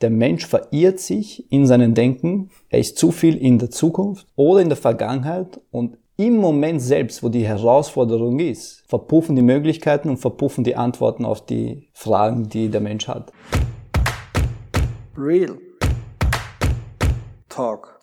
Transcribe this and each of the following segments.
Der Mensch verirrt sich in seinem Denken, er ist zu viel in der Zukunft oder in der Vergangenheit und im Moment selbst, wo die Herausforderung ist, verpuffen die Möglichkeiten und verpuffen die Antworten auf die Fragen, die der Mensch hat. Real Talk.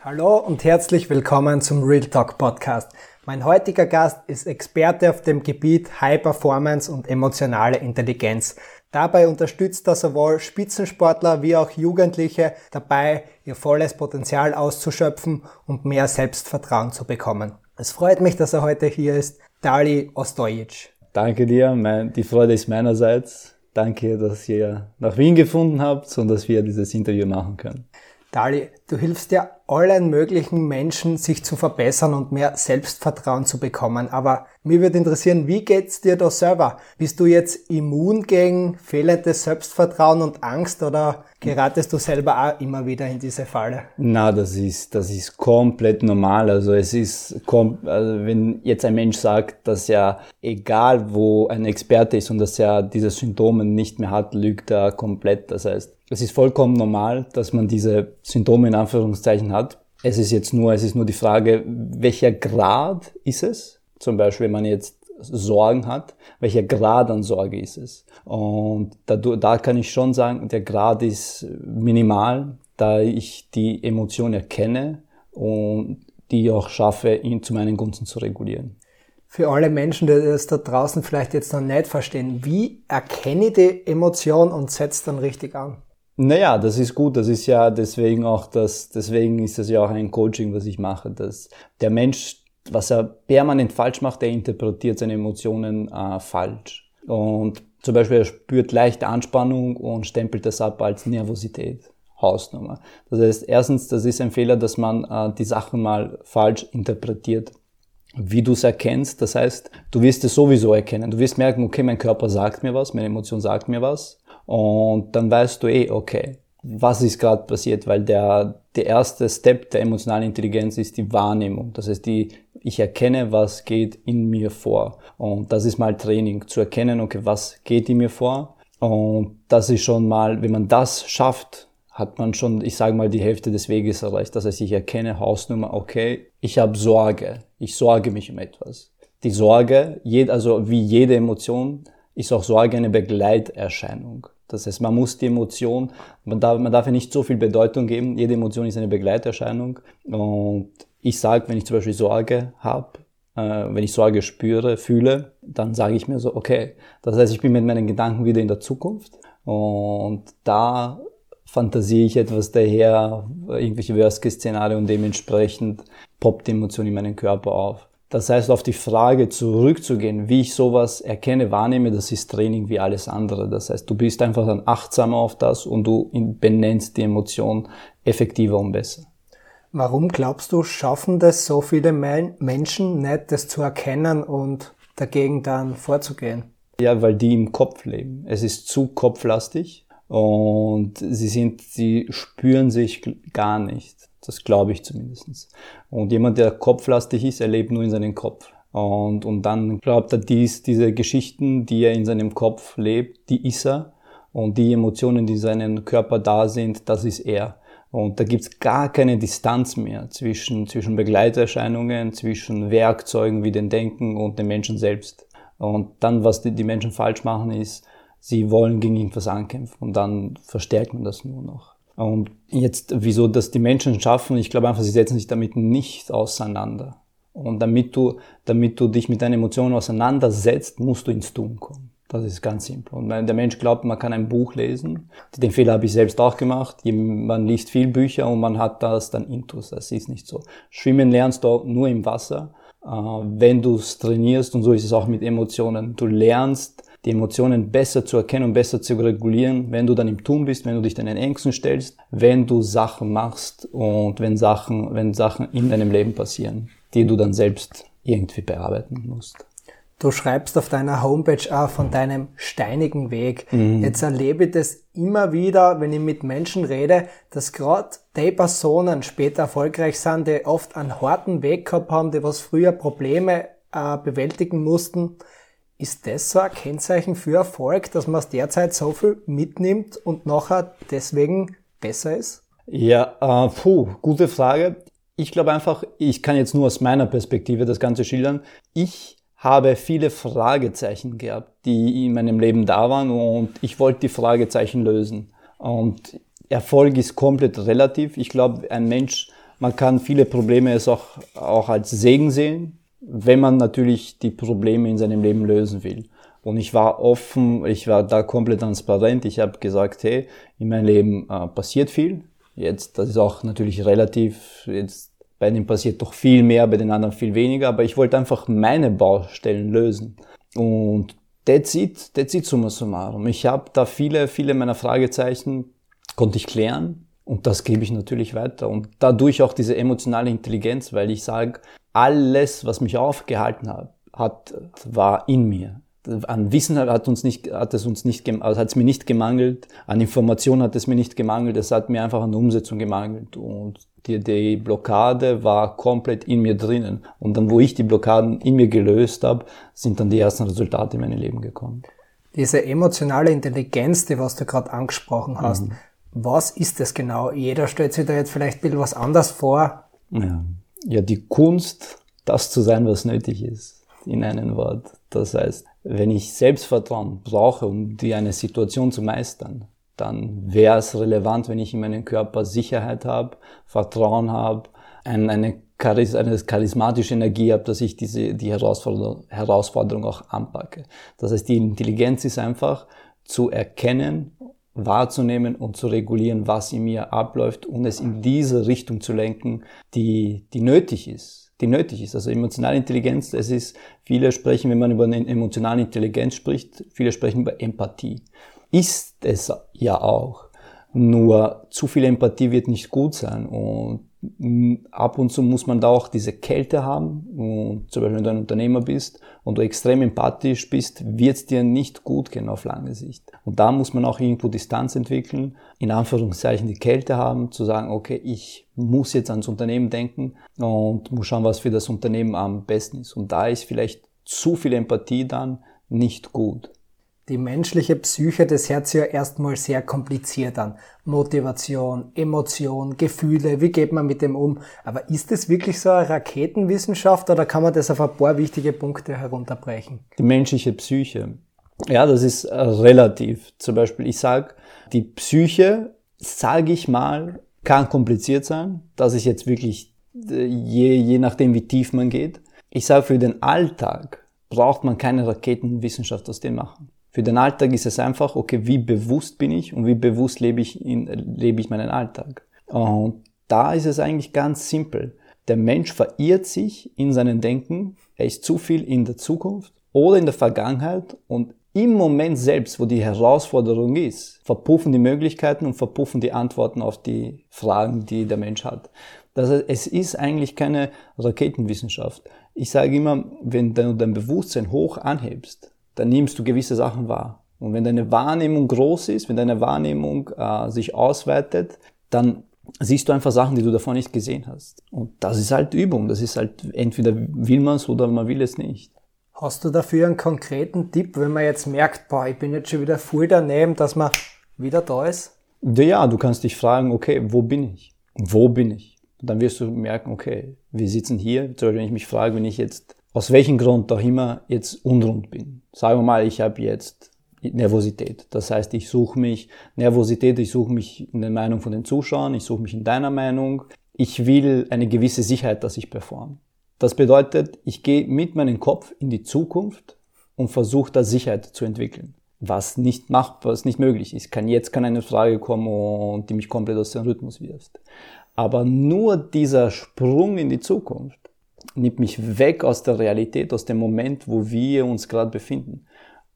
Hallo und herzlich willkommen zum Real Talk Podcast. Mein heutiger Gast ist Experte auf dem Gebiet High Performance und emotionale Intelligenz. Dabei unterstützt er sowohl Spitzensportler wie auch Jugendliche dabei, ihr volles Potenzial auszuschöpfen und mehr Selbstvertrauen zu bekommen. Es freut mich, dass er heute hier ist, Dali Ostojic. Danke dir, die Freude ist meinerseits. Danke, dass ihr nach Wien gefunden habt und dass wir dieses Interview machen können. Dali, du hilfst ja allen möglichen Menschen, sich zu verbessern und mehr Selbstvertrauen zu bekommen. Aber mir würde interessieren, wie geht's dir da selber? Bist du jetzt immun gegen fehlendes Selbstvertrauen und Angst oder geratest du selber auch immer wieder in diese Falle? Na, das ist, das ist komplett normal. Also es ist, also wenn jetzt ein Mensch sagt, dass er, egal wo ein Experte ist und dass er diese Symptome nicht mehr hat, lügt er komplett. Das heißt, es ist vollkommen normal, dass man diese Symptome Anführungszeichen hat. Es ist jetzt nur, es ist nur die Frage, welcher Grad ist es? Zum Beispiel, wenn man jetzt Sorgen hat, welcher Grad an Sorge ist es? Und da, da kann ich schon sagen, der Grad ist minimal, da ich die Emotion erkenne und die auch schaffe, ihn zu meinen Gunsten zu regulieren. Für alle Menschen, die das da draußen vielleicht jetzt noch nicht verstehen, wie erkenne ich die Emotion und setze dann richtig an? Naja, das ist gut. Das ist ja deswegen auch das, deswegen ist das ja auch ein Coaching, was ich mache, dass der Mensch, was er permanent falsch macht, er interpretiert seine Emotionen äh, falsch. Und zum Beispiel er spürt leichte Anspannung und stempelt das ab als Nervosität. Hausnummer. Das heißt, erstens, das ist ein Fehler, dass man äh, die Sachen mal falsch interpretiert wie du es erkennst. Das heißt, du wirst es sowieso erkennen. Du wirst merken, okay, mein Körper sagt mir was, meine Emotion sagt mir was. Und dann weißt du eh, okay, was ist gerade passiert, weil der, der erste Step der emotionalen Intelligenz ist die Wahrnehmung. Das heißt, die, ich erkenne, was geht in mir vor. Und das ist mal Training, zu erkennen, okay, was geht in mir vor. Und das ist schon mal, wenn man das schafft, hat man schon, ich sage mal, die Hälfte des Weges erreicht. Das heißt, ich erkenne Hausnummer, okay, ich habe Sorge, ich sorge mich um etwas. Die Sorge, also wie jede Emotion, ist auch Sorge eine Begleiterscheinung. Das heißt, man muss die Emotion, man darf, man darf ja nicht so viel Bedeutung geben. Jede Emotion ist eine Begleiterscheinung. Und ich sage, wenn ich zum Beispiel Sorge habe, äh, wenn ich Sorge spüre, fühle, dann sage ich mir so, okay, das heißt, ich bin mit meinen Gedanken wieder in der Zukunft. Und da fantasiere ich etwas daher, irgendwelche Worst-Case-Szenarien und dementsprechend poppt die Emotion in meinen Körper auf. Das heißt, auf die Frage zurückzugehen, wie ich sowas erkenne, wahrnehme, das ist Training wie alles andere. Das heißt, du bist einfach dann achtsamer auf das und du benennst die Emotion effektiver und besser. Warum glaubst du, schaffen das so viele Menschen nicht, das zu erkennen und dagegen dann vorzugehen? Ja, weil die im Kopf leben. Es ist zu kopflastig und sie sind, sie spüren sich gar nicht. Das glaube ich zumindest. Und jemand, der kopflastig ist, er lebt nur in seinem Kopf. Und, und dann glaubt er, dies, diese Geschichten, die er in seinem Kopf lebt, die ist er. Und die Emotionen, die in seinem Körper da sind, das ist er. Und da gibt's gar keine Distanz mehr zwischen, zwischen Begleiterscheinungen, zwischen Werkzeugen wie den Denken und dem Menschen selbst. Und dann, was die, die Menschen falsch machen, ist, sie wollen gegen irgendwas ankämpfen und dann verstärkt man das nur noch. Und jetzt, wieso das die Menschen schaffen, ich glaube einfach, sie setzen sich damit nicht auseinander. Und damit du, damit du dich mit deinen Emotionen auseinandersetzt, musst du ins Tun kommen. Das ist ganz simpel. Und der Mensch glaubt, man kann ein Buch lesen. Den Fehler habe ich selbst auch gemacht. Man liest viel Bücher und man hat das dann intus. Das ist nicht so. Schwimmen lernst du nur im Wasser, äh, wenn du es trainierst. Und so ist es auch mit Emotionen. Du lernst die Emotionen besser zu erkennen und besser zu regulieren, wenn du dann im Tun bist, wenn du dich deinen Ängsten stellst, wenn du Sachen machst und wenn Sachen, wenn Sachen in deinem Leben passieren, die du dann selbst irgendwie bearbeiten musst. Du schreibst auf deiner Homepage auch von deinem steinigen Weg. Mhm. Jetzt erlebe ich das immer wieder, wenn ich mit Menschen rede, dass gerade die Personen später erfolgreich sind, die oft einen harten Weg gehabt haben, die was früher Probleme äh, bewältigen mussten, Ist das so ein Kennzeichen für Erfolg, dass man aus der Zeit so viel mitnimmt und nachher deswegen besser ist? Ja, äh, puh, gute Frage. Ich glaube einfach, ich kann jetzt nur aus meiner Perspektive das Ganze schildern. Ich habe viele Fragezeichen gehabt, die in meinem Leben da waren und ich wollte die Fragezeichen lösen. Und Erfolg ist komplett relativ. Ich glaube, ein Mensch, man kann viele Probleme es auch, auch als Segen sehen, wenn man natürlich die Probleme in seinem Leben lösen will. Und ich war offen, ich war da komplett transparent. Ich habe gesagt, hey, in meinem Leben äh, passiert viel. Jetzt, das ist auch natürlich relativ. Jetzt bei denen passiert doch viel mehr, bei den anderen viel weniger. Aber ich wollte einfach meine Baustellen lösen. Und that's it, that's it summa summarum. Ich habe da viele, viele meiner Fragezeichen konnte ich klären und das gebe ich natürlich weiter. Und dadurch auch diese emotionale Intelligenz, weil ich sage, alles, was mich aufgehalten hat, hat war in mir. An Wissen hat, uns nicht, hat es uns nicht, also hat es mir nicht gemangelt, an Information hat es mir nicht gemangelt, es hat mir einfach an Umsetzung gemangelt. Und die, die Blockade war komplett in mir drinnen. Und dann, wo ich die Blockaden in mir gelöst habe, sind dann die ersten Resultate in mein Leben gekommen. Diese emotionale Intelligenz, die was du gerade angesprochen hast, mhm. was ist das genau? Jeder stellt sich da jetzt vielleicht ein bisschen was anders vor. Ja. Ja, die Kunst, das zu sein, was nötig ist, in einem Wort. Das heißt, wenn ich Selbstvertrauen brauche, um die eine Situation zu meistern, dann wäre es relevant, wenn ich in meinem Körper Sicherheit habe, Vertrauen habe, ein, eine, Charis eine charismatische Energie habe, dass ich diese, die Herausforderung, Herausforderung auch anpacke. Das heißt, die Intelligenz ist einfach zu erkennen, wahrzunehmen und zu regulieren, was in mir abläuft und es in diese Richtung zu lenken, die, die nötig ist. Die nötig ist. Also emotionale Intelligenz, es ist, viele sprechen, wenn man über eine emotionale Intelligenz spricht, viele sprechen über Empathie ist es ja auch. Nur zu viel Empathie wird nicht gut sein und ab und zu muss man da auch diese Kälte haben. Und zum Beispiel, wenn du ein Unternehmer bist und du extrem empathisch bist, wird es dir nicht gut gehen auf lange Sicht. Und da muss man auch irgendwo Distanz entwickeln, in Anführungszeichen die Kälte haben, zu sagen, okay, ich muss jetzt ans Unternehmen denken und muss schauen, was für das Unternehmen am besten ist. Und da ist vielleicht zu viel Empathie dann nicht gut. Die menschliche Psyche, das hört sich ja erstmal sehr kompliziert an. Motivation, Emotion, Gefühle, wie geht man mit dem um? Aber ist das wirklich so eine Raketenwissenschaft oder kann man das auf ein paar wichtige Punkte herunterbrechen? Die menschliche Psyche. Ja, das ist äh, relativ. Zum Beispiel, ich sage, die Psyche, sage ich mal, kann kompliziert sein. Das ist jetzt wirklich äh, je, je nachdem, wie tief man geht. Ich sage, für den Alltag braucht man keine Raketenwissenschaft aus dem machen. Für den Alltag ist es einfach, okay, wie bewusst bin ich und wie bewusst lebe ich, in, lebe ich meinen Alltag. Und da ist es eigentlich ganz simpel. Der Mensch verirrt sich in seinem Denken, er ist zu viel in der Zukunft oder in der Vergangenheit und im Moment selbst, wo die Herausforderung ist, verpuffen die Möglichkeiten und verpuffen die Antworten auf die Fragen, die der Mensch hat. Das heißt, es ist eigentlich keine Raketenwissenschaft. Ich sage immer, wenn du dein Bewusstsein hoch anhebst, dann nimmst du gewisse Sachen wahr. Und wenn deine Wahrnehmung groß ist, wenn deine Wahrnehmung äh, sich ausweitet, dann siehst du einfach Sachen, die du davor nicht gesehen hast. Und das ist halt Übung. Das ist halt, entweder will man es oder man will es nicht. Hast du dafür einen konkreten Tipp, wenn man jetzt merkt, boah, ich bin jetzt schon wieder voll daneben, dass man wieder da ist? Ja, du kannst dich fragen, okay, wo bin ich? Wo bin ich? Und dann wirst du merken, okay, wir sitzen hier. Zum Beispiel, wenn ich mich frage, wenn ich jetzt aus welchem Grund auch immer jetzt unrund bin. Sagen wir mal, ich habe jetzt Nervosität. Das heißt, ich suche mich, Nervosität, ich suche mich in der Meinung von den Zuschauern, ich suche mich in deiner Meinung. Ich will eine gewisse Sicherheit, dass ich performe. Das bedeutet, ich gehe mit meinem Kopf in die Zukunft und versuche da Sicherheit zu entwickeln. Was nicht macht, was nicht möglich ist. Kann, jetzt kann eine Frage kommen und die mich komplett aus dem Rhythmus wirft. Aber nur dieser Sprung in die Zukunft nimmt mich weg aus der Realität, aus dem Moment, wo wir uns gerade befinden.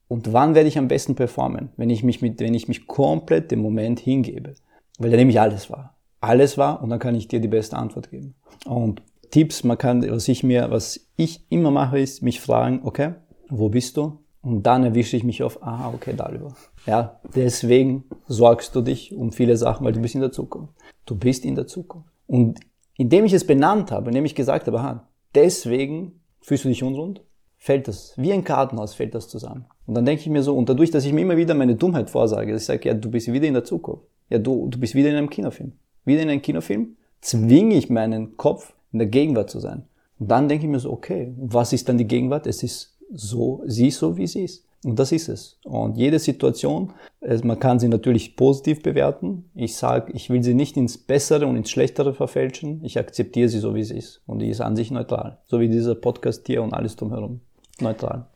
Und wann werde ich am besten performen? Wenn ich mich mit, wenn ich mich komplett dem Moment hingebe. Weil da nehme ich alles wahr. Alles wahr und dann kann ich dir die beste Antwort geben. Und Tipps, man kann, was ich mir, was ich immer mache, ist mich fragen, okay, wo bist du? Und dann erwische ich mich auf, aha, okay, darüber. Ja, deswegen sorgst du dich um viele Sachen, weil du bist in der Zukunft. Du bist in der Zukunft. Und indem ich es benannt habe, indem ich gesagt habe, aha, Deswegen fühlst du dich unrund. fällt das, wie ein Kartenhaus fällt das zusammen. Und dann denke ich mir so, und dadurch, dass ich mir immer wieder meine Dummheit vorsage, dass ich sage, ja, du bist wieder in der Zukunft. Ja, du, du bist wieder in einem Kinofilm. Wieder in einem Kinofilm zwinge ich meinen Kopf, in der Gegenwart zu sein. Und dann denke ich mir so, okay, was ist dann die Gegenwart? Es ist so, sie ist so, wie sie ist. Und das ist es. Und jede Situation, man kann sie natürlich positiv bewerten. Ich sage, ich will sie nicht ins Bessere und ins Schlechtere verfälschen. Ich akzeptiere sie so, wie sie ist. Und die ist an sich neutral. So wie dieser Podcast hier und alles drumherum. Neutral.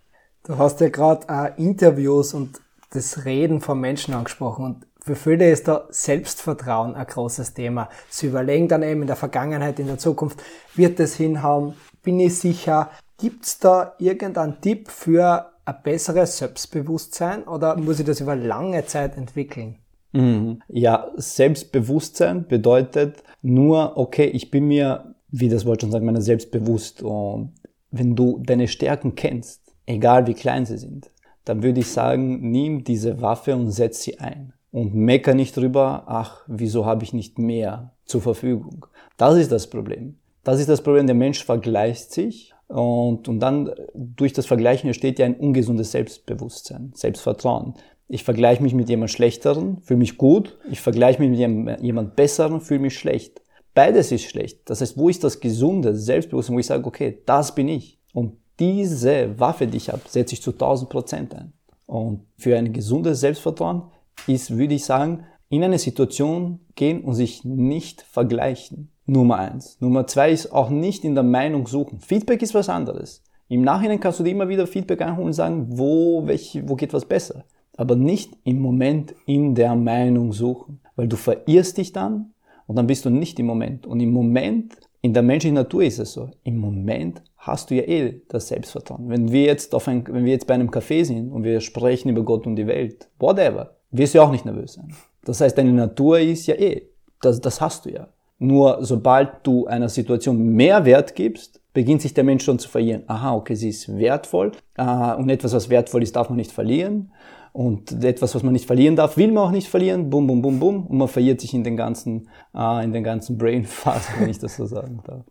Du hast ja gerade äh, Interviews und das Reden von Menschen angesprochen. Und für viele ist da Selbstvertrauen ein großes Thema. Sie überlegen dann eben in der Vergangenheit, in der Zukunft, wird es hinhauen? Bin ich sicher? Gibt es da irgendeinen Tipp für ein besseres Selbstbewusstsein oder muss ich das über lange Zeit entwickeln? Mhm. Ja, Selbstbewusstsein bedeutet nur, okay, ich bin mir, wie das Wort schon sagt, meiner selbst bewusst. Und wenn du deine Stärken kennst, egal wie klein sie sind, dann würde ich sagen, nimm diese Waffe und setz sie ein. Und mecker nicht drüber, ach, wieso habe ich nicht mehr zur Verfügung? Das ist das Problem. Das ist das Problem, der Mensch vergleicht sich und, und dann durch das Vergleichen entsteht ja ein ungesundes Selbstbewusstsein, Selbstvertrauen. Ich vergleiche mich mit jemand Schlechteren, fühle mich gut. Ich vergleiche mich mit jemand Besseren, fühle mich schlecht. Beides ist schlecht. Das heißt, wo ist das gesunde Selbstbewusstsein, wo ich sage, okay, das bin ich. Und diese Waffe, die ich habe, setze ich zu 1000 Prozent ein. Und für ein gesundes Selbstvertrauen ist, würde ich sagen, in eine Situation gehen und sich nicht vergleichen. Nummer eins. Nummer zwei ist auch nicht in der Meinung suchen. Feedback ist was anderes. Im Nachhinein kannst du dir immer wieder Feedback einholen und sagen, wo, welche, wo geht was besser. Aber nicht im Moment in der Meinung suchen. Weil du verirrst dich dann und dann bist du nicht im Moment. Und im Moment, in der menschlichen Natur ist es so, im Moment hast du ja eh das Selbstvertrauen. Wenn wir jetzt auf ein, wenn wir jetzt bei einem Café sind und wir sprechen über Gott und die Welt, whatever, wirst du auch nicht nervös sein. Das heißt, deine Natur ist ja eh, das, das hast du ja. Nur sobald du einer Situation mehr Wert gibst, beginnt sich der Mensch schon zu verlieren. Aha, okay, sie ist wertvoll und etwas, was wertvoll ist, darf man nicht verlieren. Und etwas, was man nicht verlieren darf, will man auch nicht verlieren. Bum, bum, bum, bum. Und man verliert sich in den ganzen, äh, in den ganzen Brain-Phasen, wenn ich das so sagen darf.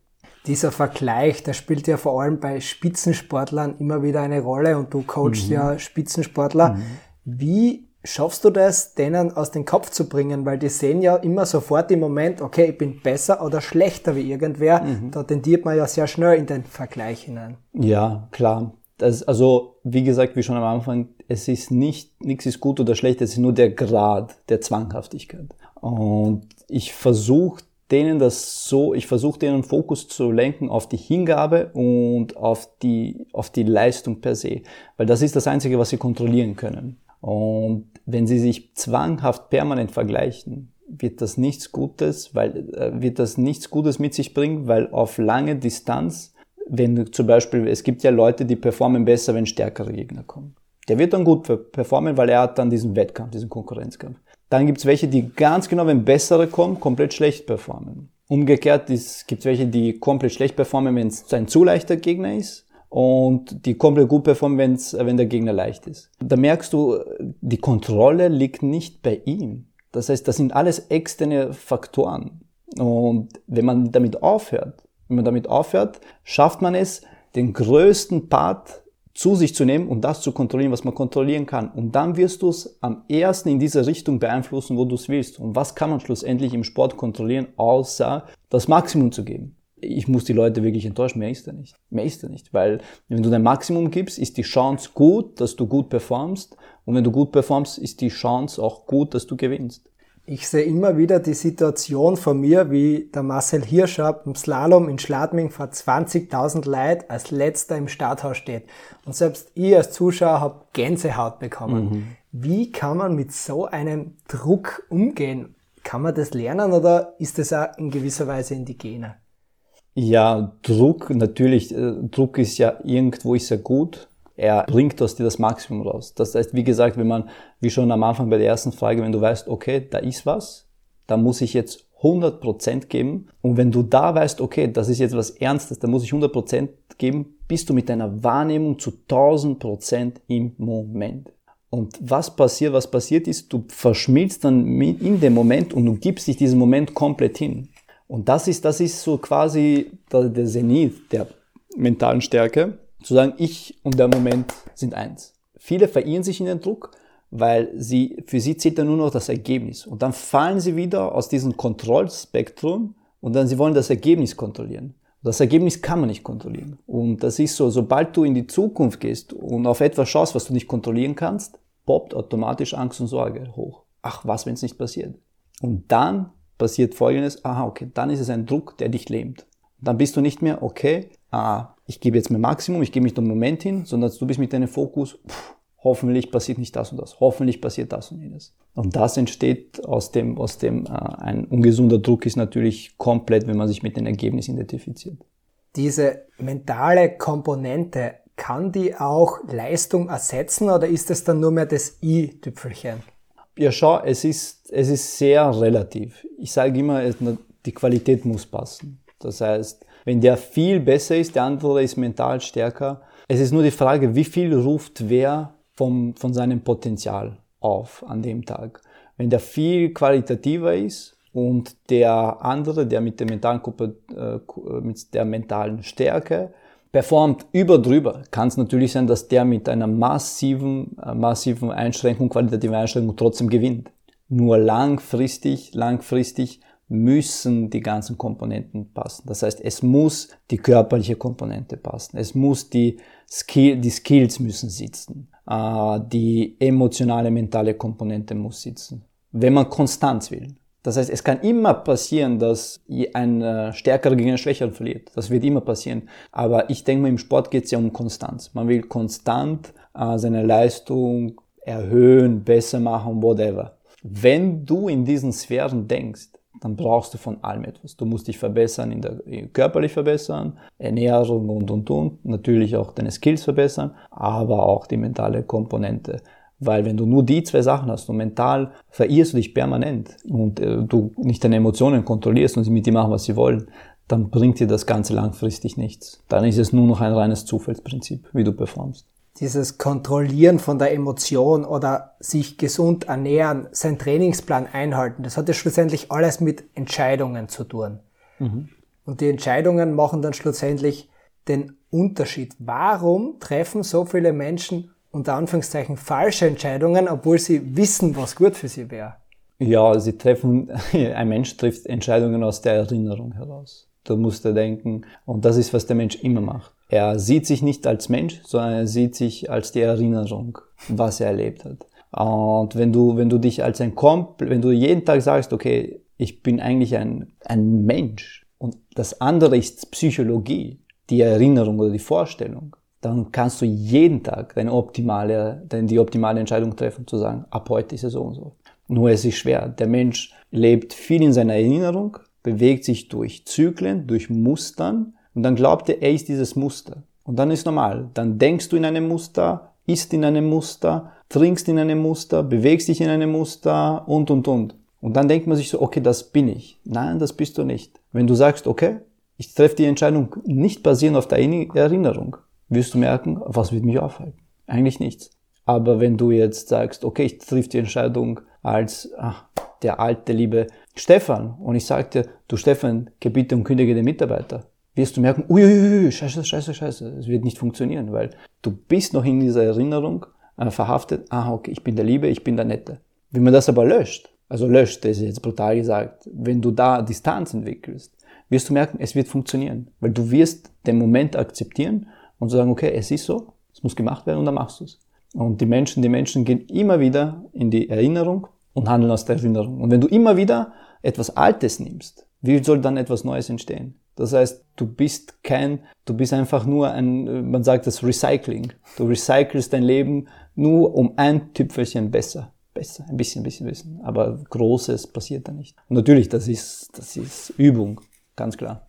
Dieser Vergleich, der spielt ja vor allem bei Spitzensportlern immer wieder eine Rolle und du coachst mhm. ja Spitzensportler. Mhm. Wie schaffst du das, denen aus dem Kopf zu bringen? Weil die sehen ja immer sofort im Moment, okay, ich bin besser oder schlechter wie irgendwer. Mhm. Da tendiert man ja sehr schnell in den Vergleich hinein. Ja, klar. Das, also, wie gesagt, wie schon am Anfang, es ist nicht, nichts ist gut oder schlecht, es ist nur der Grad der Zwanghaftigkeit. Und ich versuche denen das so, ich versuche denen Fokus zu lenken auf die Hingabe und auf die, auf die Leistung per se. Weil das ist das Einzige, was sie kontrollieren können. Und wenn sie sich zwanghaft permanent vergleichen, wird das nichts Gutes, weil äh, wird das nichts Gutes mit sich bringen, weil auf lange Distanz, wenn du zum Beispiel, es gibt ja Leute, die performen besser, wenn stärkere Gegner kommen. Der wird dann gut performen, weil er hat dann diesen Wettkampf, diesen Konkurrenzkampf. Dann gibt es welche, die ganz genau, wenn bessere kommen, komplett schlecht performen. Umgekehrt gibt es welche, die komplett schlecht performen, wenn es ein zu leichter Gegner ist und die komplett gut performen, wenn's, wenn der Gegner leicht ist. Da merkst du, die Kontrolle liegt nicht bei ihm. Das heißt, das sind alles externe Faktoren. Und wenn man damit aufhört, wenn man damit aufhört, schafft man es, den größten Part zu sich zu nehmen und das zu kontrollieren, was man kontrollieren kann. Und dann wirst du es am ersten in diese Richtung beeinflussen, wo du es willst. Und was kann man schlussendlich im Sport kontrollieren, außer das Maximum zu geben? Ich muss die Leute wirklich enttäuschen, mehr ist er nicht. Mehr ist er nicht, weil wenn du dein Maximum gibst, ist die Chance gut, dass du gut performst und wenn du gut performst, ist die Chance auch gut, dass du gewinnst. Ich sehe immer wieder die Situation von mir, wie der Marcel Hirscher im Slalom in Schladming vor 20.000 Leid als letzter im Starthaus steht. Und selbst ich als Zuschauer habe Gänsehaut bekommen. Mhm. Wie kann man mit so einem Druck umgehen? Kann man das lernen oder ist das auch in gewisser Weise in die Gene? Ja, Druck, natürlich, äh, Druck ist ja irgendwo ist ja gut. Er bringt aus dir das Maximum raus. Das heißt, wie gesagt, wenn man, wie schon am Anfang bei der ersten Frage, wenn du weißt, okay, da ist was, da muss ich jetzt 100% geben. Und wenn du da weißt, okay, das ist jetzt was Ernstes, da muss ich 100% geben, bist du mit deiner Wahrnehmung zu 1000% im Moment. Und was passiert, was passiert ist, du verschmilzt dann in dem Moment und du gibst dich diesem Moment komplett hin. Und das ist, das ist so quasi der, Zenit der mentalen Stärke, Zu sagen, ich und der Moment sind eins. Viele verirren sich in den Druck, weil sie, für sie zählt dann nur noch das Ergebnis. Und dann fallen sie wieder aus diesem Kontrollspektrum und dann sie wollen das Ergebnis kontrollieren. Das Ergebnis kann man nicht kontrollieren. Und das ist so, sobald du in die Zukunft gehst und auf etwas schaust, was du nicht kontrollieren kannst, poppt automatisch Angst und Sorge hoch. Ach, was, wenn es nicht passiert? Und dann passiert Folgendes, aha, okay, dann ist es ein Druck, der dich lähmt. Dann bist du nicht mehr, okay, ah, ich gebe jetzt mein Maximum, ich gebe mich den Moment hin, sondern du bist mit deinem Fokus, pff, hoffentlich passiert nicht das und das, hoffentlich passiert das und jenes. Und das entsteht aus dem, aus dem, äh, ein ungesunder Druck ist natürlich komplett, wenn man sich mit dem Ergebnis identifiziert. Diese mentale Komponente, kann die auch Leistung ersetzen oder ist es dann nur mehr das i-Tüpfelchen? Ja, schau, es ist, es ist sehr relativ. Ich sage immer, die Qualität muss passen. Das heißt, wenn der viel besser ist, der andere ist mental stärker. Es ist nur die Frage, wie viel ruft wer vom, von seinem Potenzial auf an dem Tag. Wenn der viel qualitativer ist und der andere, der mit der mentalen, äh, mit der mentalen Stärke performt über drüber, kann es natürlich sein, dass der mit einer massiven, äh, massiven Einschränkung, qualitativen Einschränkung trotzdem gewinnt. Nur langfristig, langfristig müssen die ganzen Komponenten passen. Das heißt, es muss die körperliche Komponente passen. Es muss die Skill, die Skills müssen sitzen. Äh, die emotionale, mentale Komponente muss sitzen. Wenn man Konstanz will. Das heißt, es kann immer passieren, dass ein äh, Stärkerer gegen einen Schwächeren verliert. Das wird immer passieren. Aber ich denke mal, im Sport geht es ja um Konstanz. Man will konstant äh, seine Leistung erhöhen, besser machen, whatever. Wenn du in diesen Sphären denkst, dann brauchst du von allem etwas. Du musst dich verbessern, in der, körperlich verbessern, Ernährung und, und, und. Natürlich auch deine Skills verbessern, aber auch die mentale Komponente. Weil wenn du nur die zwei Sachen hast und mental verirrst du dich permanent und äh, du nicht deine Emotionen kontrollierst und sie mit dir machen, was sie wollen, dann bringt dir das Ganze langfristig nichts. Dann ist es nur noch ein reines Zufallsprinzip, wie du performst dieses Kontrollieren von der Emotion oder sich gesund ernähren, sein Trainingsplan einhalten, das hat ja schlussendlich alles mit Entscheidungen zu tun. Mhm. Und die Entscheidungen machen dann schlussendlich den Unterschied. Warum treffen so viele Menschen unter Anführungszeichen falsche Entscheidungen, obwohl sie wissen, was gut für sie wäre? Ja, sie treffen, ein Mensch trifft Entscheidungen aus der Erinnerung heraus. Du musst dir denken, und das ist, was der Mensch immer macht. Er sieht sich nicht als Mensch, sondern er sieht sich als die Erinnerung, was er erlebt hat. Und wenn du, wenn du dich als ein Komp, wenn du jeden Tag sagst, okay, ich bin eigentlich ein, ein Mensch und das andere ist Psychologie, die Erinnerung oder die Vorstellung, dann kannst du jeden Tag deine optimale, deine, die optimale Entscheidung treffen, zu sagen, ab heute ist es so und so. Nur es ist schwer. Der Mensch lebt viel in seiner Erinnerung, bewegt sich durch Zyklen, durch Mustern und dann glaubt er, er ist dieses Muster. Und dann ist normal. Dann denkst du in einem Muster, isst in einem Muster, trinkst in einem Muster, bewegst dich in einem Muster und, und, und. Und dann denkt man sich so, okay, das bin ich. Nein, das bist du nicht. Wenn du sagst, okay, ich treffe die Entscheidung nicht basierend auf der Erinnerung, wirst du merken, was wird mich aufhalten? Eigentlich nichts. Aber wenn du jetzt sagst, okay, ich triff die Entscheidung als ach, der alte, liebe Stefan und ich sagte, du Stefan, gebiete und kündige den Mitarbeiter, wirst du merken, uiuiui, scheiße, scheiße, scheiße, es wird nicht funktionieren, weil du bist noch in dieser Erinnerung äh, verhaftet, ah, okay, ich bin der Liebe, ich bin der Nette. Wenn man das aber löscht, also löscht, das ist jetzt brutal gesagt, wenn du da Distanz entwickelst, wirst du merken, es wird funktionieren, weil du wirst den Moment akzeptieren und sagen, okay, es ist so, es muss gemacht werden und dann machst du es. Und die Menschen, die Menschen gehen immer wieder in die Erinnerung und handeln aus der Erinnerung. Und wenn du immer wieder etwas Altes nimmst, wie soll dann etwas Neues entstehen? Das heißt, du bist kein, du bist einfach nur ein, man sagt das Recycling. Du recycelst dein Leben nur um ein Tüpfelchen besser. Besser, ein bisschen, bisschen, bisschen. Aber Großes passiert da nicht. Und natürlich, das ist, das ist Übung, ganz klar.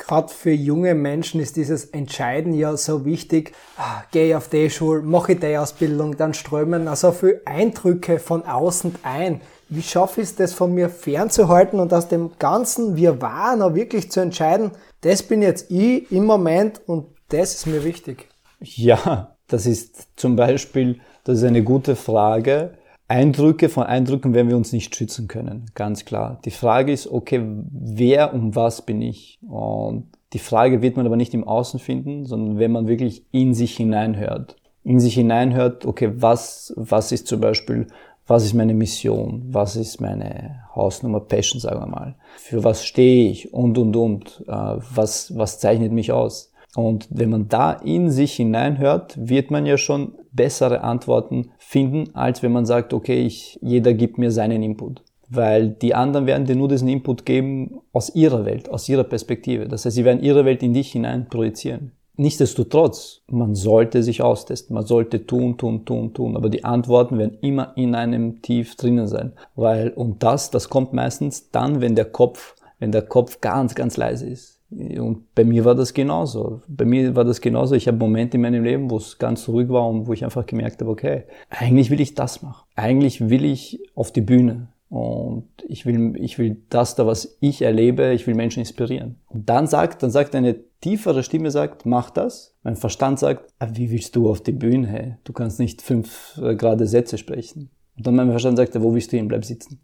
Gerade für junge Menschen ist dieses Entscheiden ja so wichtig. Ah, gehe auf die Schule, mache die Ausbildung, dann strömen also viele Eindrücke von außen ein wie schaffe ich es, das von mir fernzuhalten und aus dem ganzen Wir waren auch wirklich zu entscheiden, das bin jetzt ich im Moment und das ist mir wichtig? Ja, das ist zum Beispiel, das ist eine gute Frage. Eindrücke von Eindrücken werden wir uns nicht schützen können, ganz klar. Die Frage ist, okay, wer und was bin ich? Und Die Frage wird man aber nicht im Außen finden, sondern wenn man wirklich in sich hineinhört. In sich hineinhört, okay, was, was ist zum Beispiel, was ist meine Mission? Was ist meine Hausnummer Passion, sagen wir mal? Für was stehe ich? Und, und, und. Äh, was, was zeichnet mich aus? Und wenn man da in sich hineinhört, wird man ja schon bessere Antworten finden, als wenn man sagt, okay, ich, jeder gibt mir seinen Input weil die anderen werden dir nur diesen Input geben aus ihrer Welt, aus ihrer Perspektive. Das heißt, sie werden ihre Welt in dich hinein projizieren. Nichtsdestotrotz, man sollte sich austesten, man sollte tun, tun, tun, tun, aber die Antworten werden immer in einem Tief drinnen sein, weil und das, das kommt meistens dann, wenn der Kopf, wenn der Kopf ganz, ganz leise ist. Und bei mir war das genauso. Bei mir war das genauso. Ich habe Momente in meinem Leben, wo es ganz ruhig war und wo ich einfach gemerkt habe, okay, eigentlich will ich das machen. Eigentlich will ich auf die Bühne. Und ich will, ich will das da, was ich erlebe, ich will Menschen inspirieren. Und dann sagt, dann sagt eine tiefere Stimme sagt, mach das. Mein Verstand sagt, ah, wie willst du auf die Bühne? Hey? Du kannst nicht fünf äh, gerade Sätze sprechen. Und dann mein Verstand sagt, wo willst du hin? Bleib sitzen.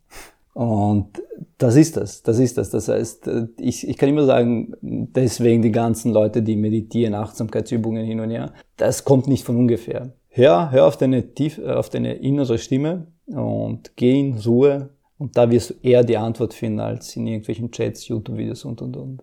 Und das ist das, das ist das. Das heißt, äh, ich, ich kann immer sagen, deswegen die ganzen Leute, die meditieren, Achtsamkeitsübungen hin und her, das kommt nicht von ungefähr. Hör, hör auf deine, tief, äh, auf deine innere Stimme und geh in Ruhe, und da wirst du eher die Antwort finden als in irgendwelchen Chats, YouTube-Videos und, und, und.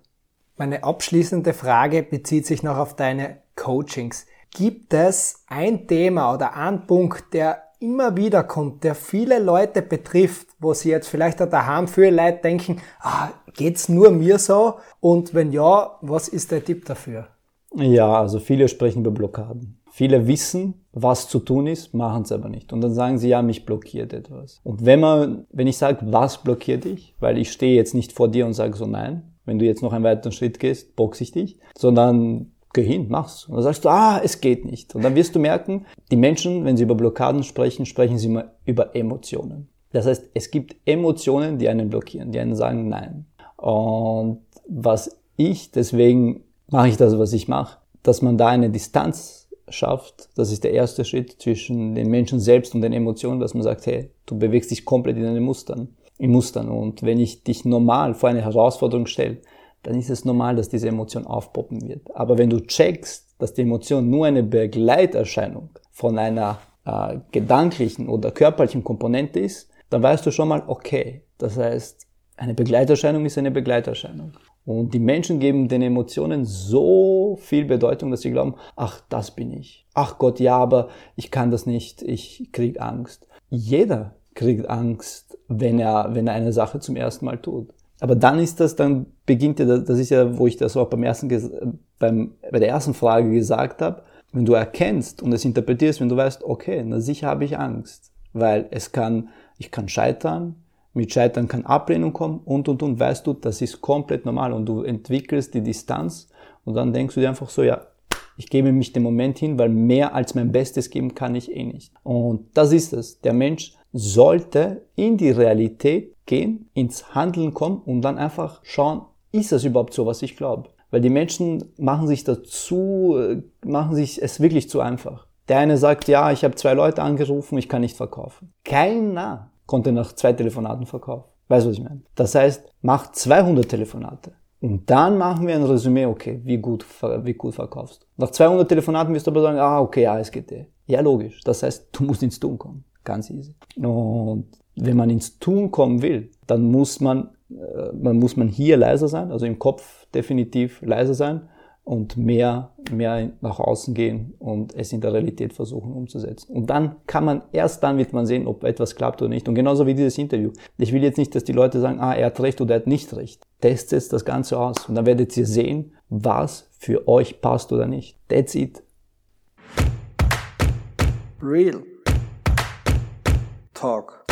Meine abschließende Frage bezieht sich noch auf deine Coachings. Gibt es ein Thema oder ein Punkt, der immer wieder kommt, der viele Leute betrifft, wo sie jetzt vielleicht auch daheim viele Leute denken, ah, geht's nur mir so? Und wenn ja, was ist der Tipp dafür? Ja, also viele sprechen über Blockaden. Viele wissen, was zu tun ist, machen es aber nicht. Und dann sagen sie, ja, mich blockiert etwas. Und wenn man, wenn ich sage, was blockiert dich, weil ich stehe jetzt nicht vor dir und sage so, nein, wenn du jetzt noch einen weiteren Schritt gehst, boxe ich dich, sondern geh hin, mach's. Und dann sagst du, ah, es geht nicht. Und dann wirst du merken, die Menschen, wenn sie über Blockaden sprechen, sprechen sie immer über Emotionen. Das heißt, es gibt Emotionen, die einen blockieren, die einen sagen nein. Und was ich, deswegen mache ich das, was ich mache, dass man da eine Distanz schafft, das ist der erste Schritt zwischen den Menschen selbst und den Emotionen, dass man sagt, hey, du bewegst dich komplett in deinen Mustern, in Mustern. Und wenn ich dich normal vor eine Herausforderung stelle, dann ist es normal, dass diese Emotion aufpoppen wird. Aber wenn du checkst, dass die Emotion nur eine Begleiterscheinung von einer äh, gedanklichen oder körperlichen Komponente ist, dann weißt du schon mal, okay, das heißt, eine Begleiterscheinung ist eine Begleiterscheinung. Und die Menschen geben den Emotionen so viel Bedeutung, dass sie glauben, ach, das bin ich. Ach Gott, ja, aber ich kann das nicht, ich krieg Angst. Jeder kriegt Angst, wenn er, wenn er eine Sache zum ersten Mal tut. Aber dann ist das, dann beginnt ja, das ist ja, wo ich das auch beim ersten, beim, bei der ersten Frage gesagt habe, wenn du erkennst und es interpretierst, wenn du weißt, okay, na sicher habe ich Angst, weil es kann, ich kann scheitern, mit Scheitern kann Ablehnung kommen und, und, und, weißt du, das ist komplett normal und du entwickelst die Distanz und dann denkst du dir einfach so, ja, ich gebe mich dem Moment hin, weil mehr als mein Bestes geben kann ich eh nicht. Und das ist es. Der Mensch sollte in die Realität gehen, ins Handeln kommen und dann einfach schauen, ist das überhaupt so, was ich glaube? Weil die Menschen machen sich dazu, machen sich es wirklich zu einfach. Der eine sagt, ja, ich habe zwei Leute angerufen, ich kann nicht verkaufen. Keiner konnte nach zwei Telefonaten verkaufen. Weißt du, was ich meine? Das heißt, mach 200 Telefonate. Und dann machen wir ein Resümee, okay, wie gut, wie gut verkaufst. Nach 200 Telefonaten wirst du aber sagen, ah, okay, ja, es geht eh. Ja, logisch. Das heißt, du musst ins Tun kommen. Ganz easy. Und wenn man ins Tun kommen will, dann muss man, äh, man muss man hier leiser sein, also im Kopf definitiv leiser sein und mehr, mehr nach außen gehen und es in der Realität versuchen umzusetzen. Und dann kann man, erst dann wird man sehen, ob etwas klappt oder nicht. Und genauso wie dieses Interview. Ich will jetzt nicht, dass die Leute sagen, ah, er hat recht oder er hat nicht recht. Testet das Ganze aus und dann werdet ihr sehen, was für euch passt oder nicht. That's it. Real Talk.